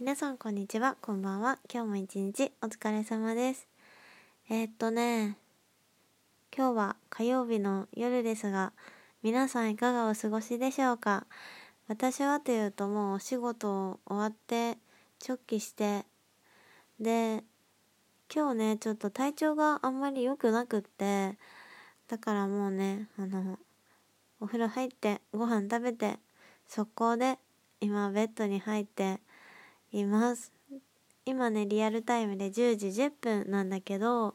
皆さんこんにちは。こんばんは。今日も一日お疲れ様です。えー、っとね今日は火曜日の夜ですが皆さんいかがお過ごしでしょうか？私はというともうお仕事終わって直帰してで今日ねちょっと体調があんまり良くなくってだからもうねあのお風呂入ってご飯食べて速攻で今ベッドに入っています。今ねリアルタイムで10時10分なんだけど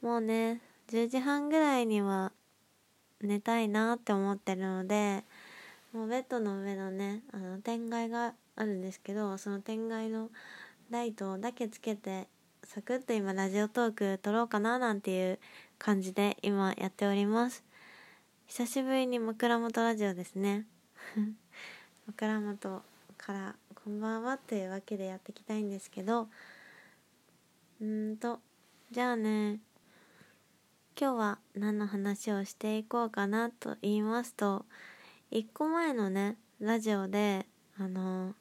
もうね10時半ぐらいには寝たいなって思ってるのでもうベッドの上のねあの天蓋があるんですけどその天蓋のライトだけつけてサクッと今ラジオトーク撮ろうかななんていう感じで今やっております。久しぶりに枕元ラジオですね。枕元からこんばんはというわけでやっていきたいんですけどうんとじゃあね今日は何の話をしていこうかなと言いますと1個前のねラジオであの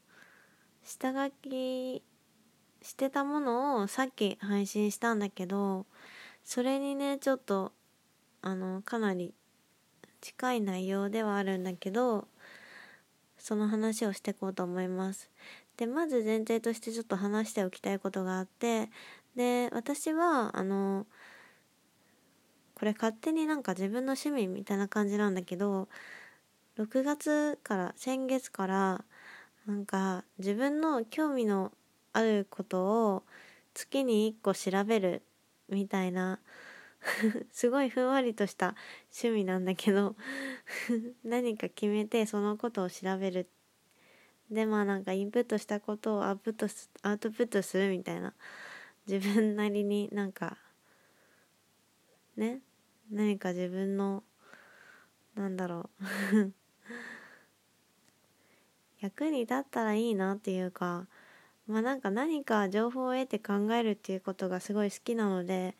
下書きしてたものをさっき配信したんだけどそれにねちょっとあのかなり近い内容ではあるんだけどその話をしていこうと思います。でまず前提としてちょっと話しておきたいことがあってで私はあのこれ勝手になんか自分の趣味みたいな感じなんだけど6月から先月からなんか自分の興味のあることを月に1個調べるみたいな すごいふんわりとした趣味なんだけど 何か決めてそのことを調べる。でまあなんかインプットしたことをアウトプットアウトプットするみたいな。自分なりになんかね？何か自分のなんだろう。役に立ったらいいなっていうかまあなんか何か情報を得て考えるっていうことがすごい好きなので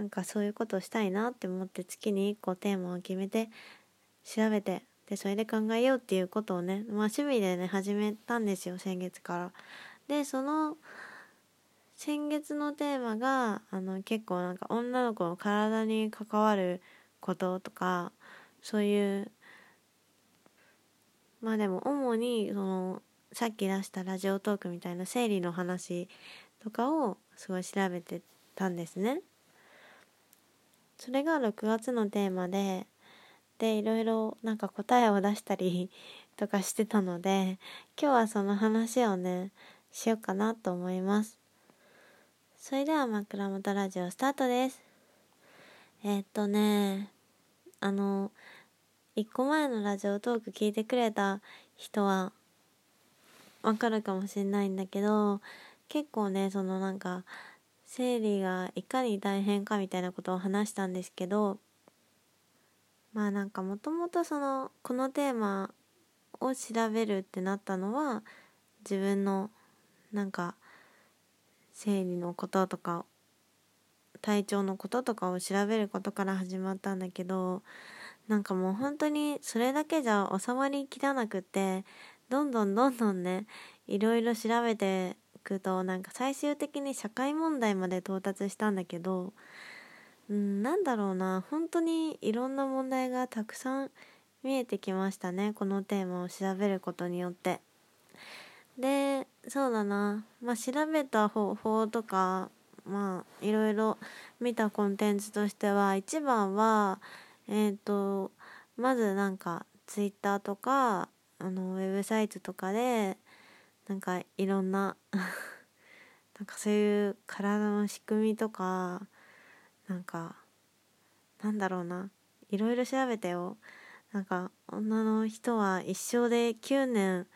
なんかそういうことをしたいなって思って月に1個テーマを決めて調べてでそれで考えようっていうことをね、まあ、趣味でね始めたんですよ先月から。でその先月のテーマがあの結構なんか女の子の体に関わることとかそういうまあでも主にそのさっき出したラジオトークみたいな生理の話とかをすごい調べてたんですね。それが6月のテーマででいろいろなんか答えを出したり とかしてたので今日はその話をねしようかなと思います。それでは枕元ラジオスタートです。えー、っとねあの1個前のラジオトーク聞いてくれた人はわかるかもしれないんだけど結構ねそのなんか生理がいかに大変かみたいなことを話したんですけどまあなんかもともとそのこのテーマを調べるってなったのは自分のなんか生理のこととか体調のこととかを調べることから始まったんだけどなんかもう本当にそれだけじゃ収まりきらなくってどんどんどんどんねいろいろ調べてくとなんか最終的に社会問題まで到達したんだけどうんなんだろうな。本当にいろんな問題がたくさん見えてきましたね。このテーマを調べることによって。でそうだな。まあ調べた方法とかまあいろいろ見たコンテンツとしては一番はえっ、ー、とまずなんかツイッターとかあのウェブサイトとかでなんかいろんな なんかそういう体の仕組みとかなんかなんだろうないろいろ調べたよ。なんか女の人は一生で9年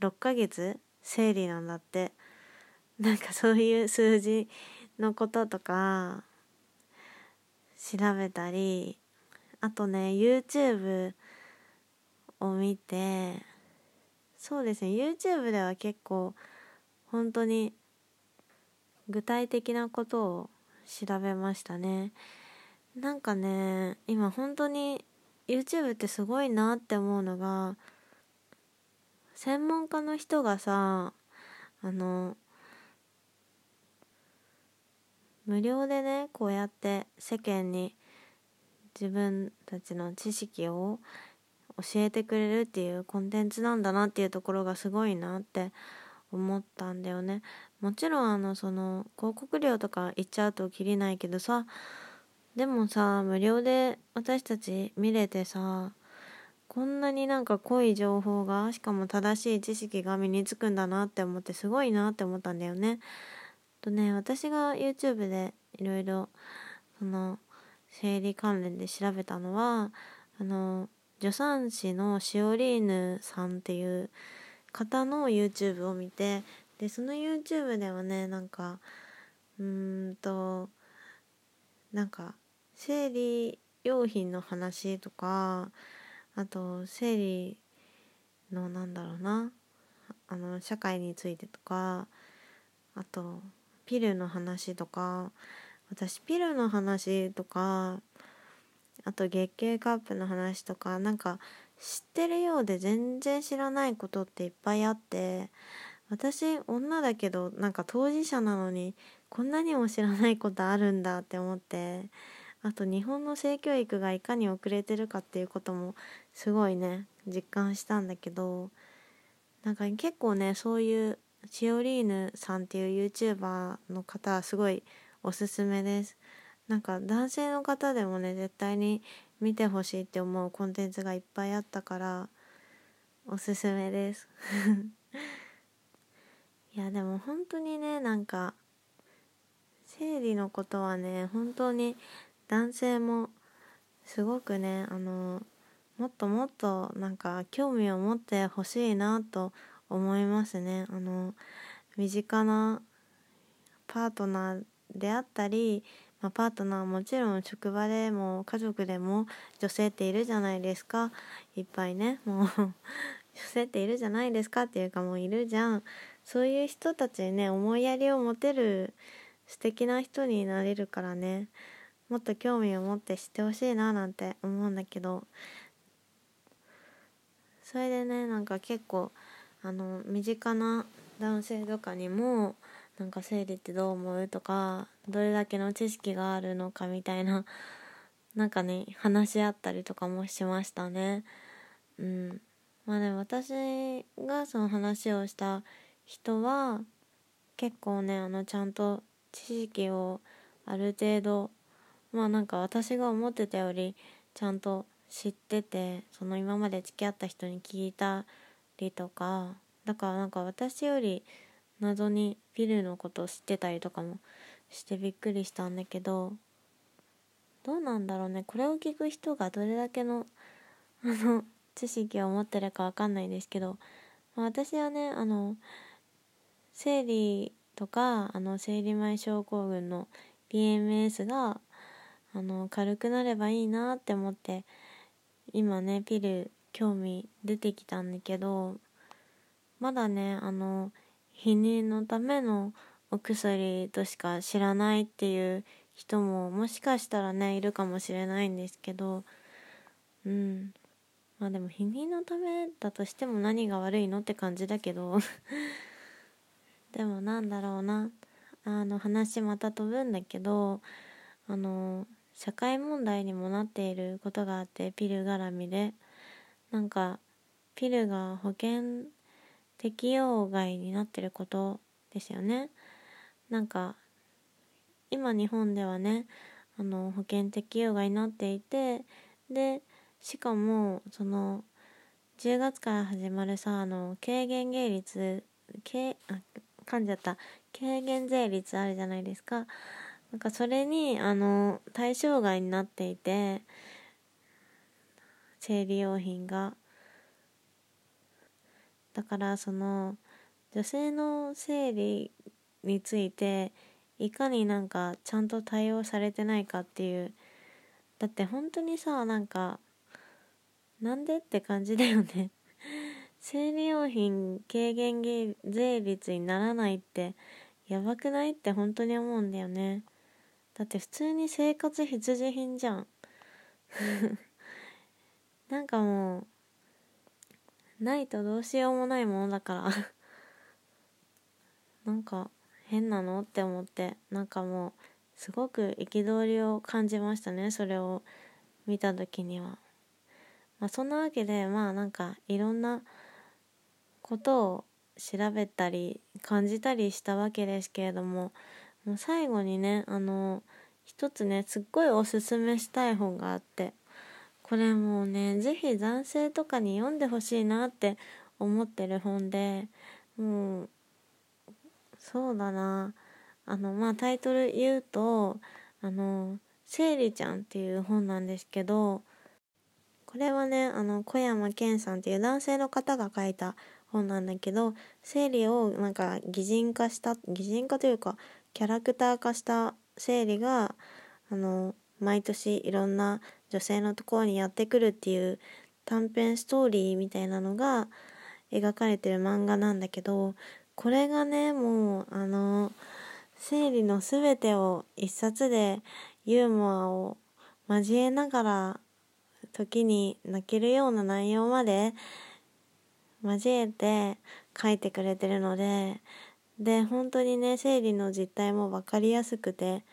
6ヶ月生理なんだって。なんかそういう数字のこととか調べたりあとね YouTube を見てそうですね。YouTube では結構本当に具体的なことを調べましたね。なんかね今本当に YouTube ってすごいなって思うのが専門家の人がさあの無料でねこうやって世間に自分たちの知識を教えてくれるっていうコンテンツなんだなっていうところがすごいなって思ったんだよねもちろんあのその広告料とか言っちゃうときりないけどさでもさ無料で私たち見れてさこんなになんか濃い情報がしかも正しい知識が身につくんだなって思ってすごいなって思ったんだよね。とね私が YouTube でいろいろその生理関連で調べたのはあの助産師のシオリーヌさんっていう方の YouTube を見てでその YouTube ではねなんかうーんとなんか生理用品の話とかあと生理のなんだろうなあの社会についてとかあとピルの話とか私ピルの話とかあと月経カップの話とかなんか知ってるようで全然知らないことっていっぱいあって私女だけどなんか当事者なのにこんなにも知らないことあるんだって思ってあと日本の性教育がいかに遅れてるかっていうこともすごいね実感したんだけどなんか結構ねそういうシオリーヌさんっていう YouTuber の方はすごいおすすめです。なんか男性の方でもね絶対に見てほしいって思うコンテンツがいっぱいあったからおすすめです。いやでも本当にねなんか生理のことはね本当に男性もすごくねあのもっともっとなんか興味を持ってほしいなと思いますね。あの身近なパートナーであったり、まあ、パートナーはもちろん職場でも家族でも女性っているじゃないですか。いっぱいね。もう 女性っているじゃないですかっていうかもういるじゃん。そういう人たちにね思いやりを持てる素敵な人になれるからね。もっと興味を持って知ってほしいななんて思うんだけど。それでねなんか結構あの身近な男性とかにもなんか生理ってどう思う？とかどれだけの知識があるのかみたいな なんかね話し合ったりとかもしましたね。うん。まあね私がその話をした人は結構ねあのちゃんと知識をある程度まあなんか私が思ってたよりちゃんと知っててその今まで付き合った人に聞いたりとかだからなんか私より謎にピルのことを知ってたりとかもしてびっくりしたんだけどどうなんだろうね。これを聞く人がどれだけの あの知識を持ってるかわかんないですけど、まあ、私はねあの生理とかあの生理前症候群の PMS があの軽くなればいいなって思って今ねピル興味出てきたんだけどまだねあの避妊のためのお薬としか知らないっていう人ももしかしたらねいるかもしれないんですけどうん。まあでも避妊のためだとしても何が悪いのって感じだけど でもなんだろうな。あの話また飛ぶんだけどあの社会問題にもなっていることがあってピル絡みで。なんかピルが保険適用外になってることですよね。なんか今日本ではねあの保険適用外になっていてでしかもその10月から始まるさあの軽減税率軽あ噛んじゃった。軽減税率あるじゃないですか。なんかそれにあの対象外になっていて生理用品が。だからその女性の生理についていかになんかちゃんと対応されてないかっていうだって本当にさなんかなんでって感じだよね。生理用品軽減税率にならないってやばくないって本当に思うんだよね。だって普通に生活必需品じゃん。なんかもうないとどうしようもないものだから。なんか変なの？って思って。なんかもうすごく憤りを感じましたねそれを見た時には。まあ、そんなわけでまあなんかいろんなことを調べたり感じたりしたわけですけれどももう最後にねあの一つねすっごいおすすめしたい本があって。これもうね是非男性とかに読んでほしいなって思ってる本でもうそうだな。あのまあタイトル言うとあの「生理ちゃん」っていう本なんですけどこれはねあの小山健さんっていう男性の方が書いた本なんだけど生理をなんか擬人化した擬人化というかキャラクター化した生理があの毎年いろんな女性のところにやってくるっていう短編ストーリーみたいなのが描かれてる漫画なんだけどこれがねもうあの生理の全てを一冊でユーモアを交えながら時に泣けるような内容まで交えて書いてくれてるのでで本当にね生理の実態も分かりやすくて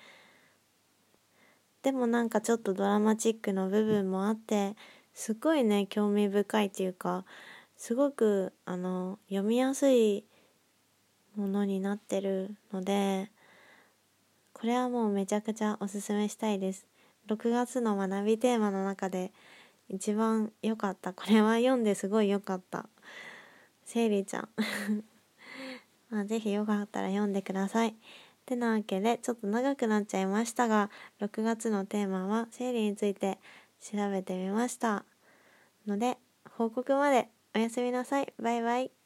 でもなんかちょっとドラマチックの部分もあってすごいね興味深いっていうかすごくあの読みやすいものになってるのでこれはもうめちゃくちゃおすすめしたいです。6月の学びテーマの中で一番良かった。これは読んですごい良かった。せいりちゃん。まあぜひよかったら読んでください。てなわけでちょっと長くなっちゃいましたが6月のテーマは生理について調べてみました。ので報告までおやすみなさい。バイバイ。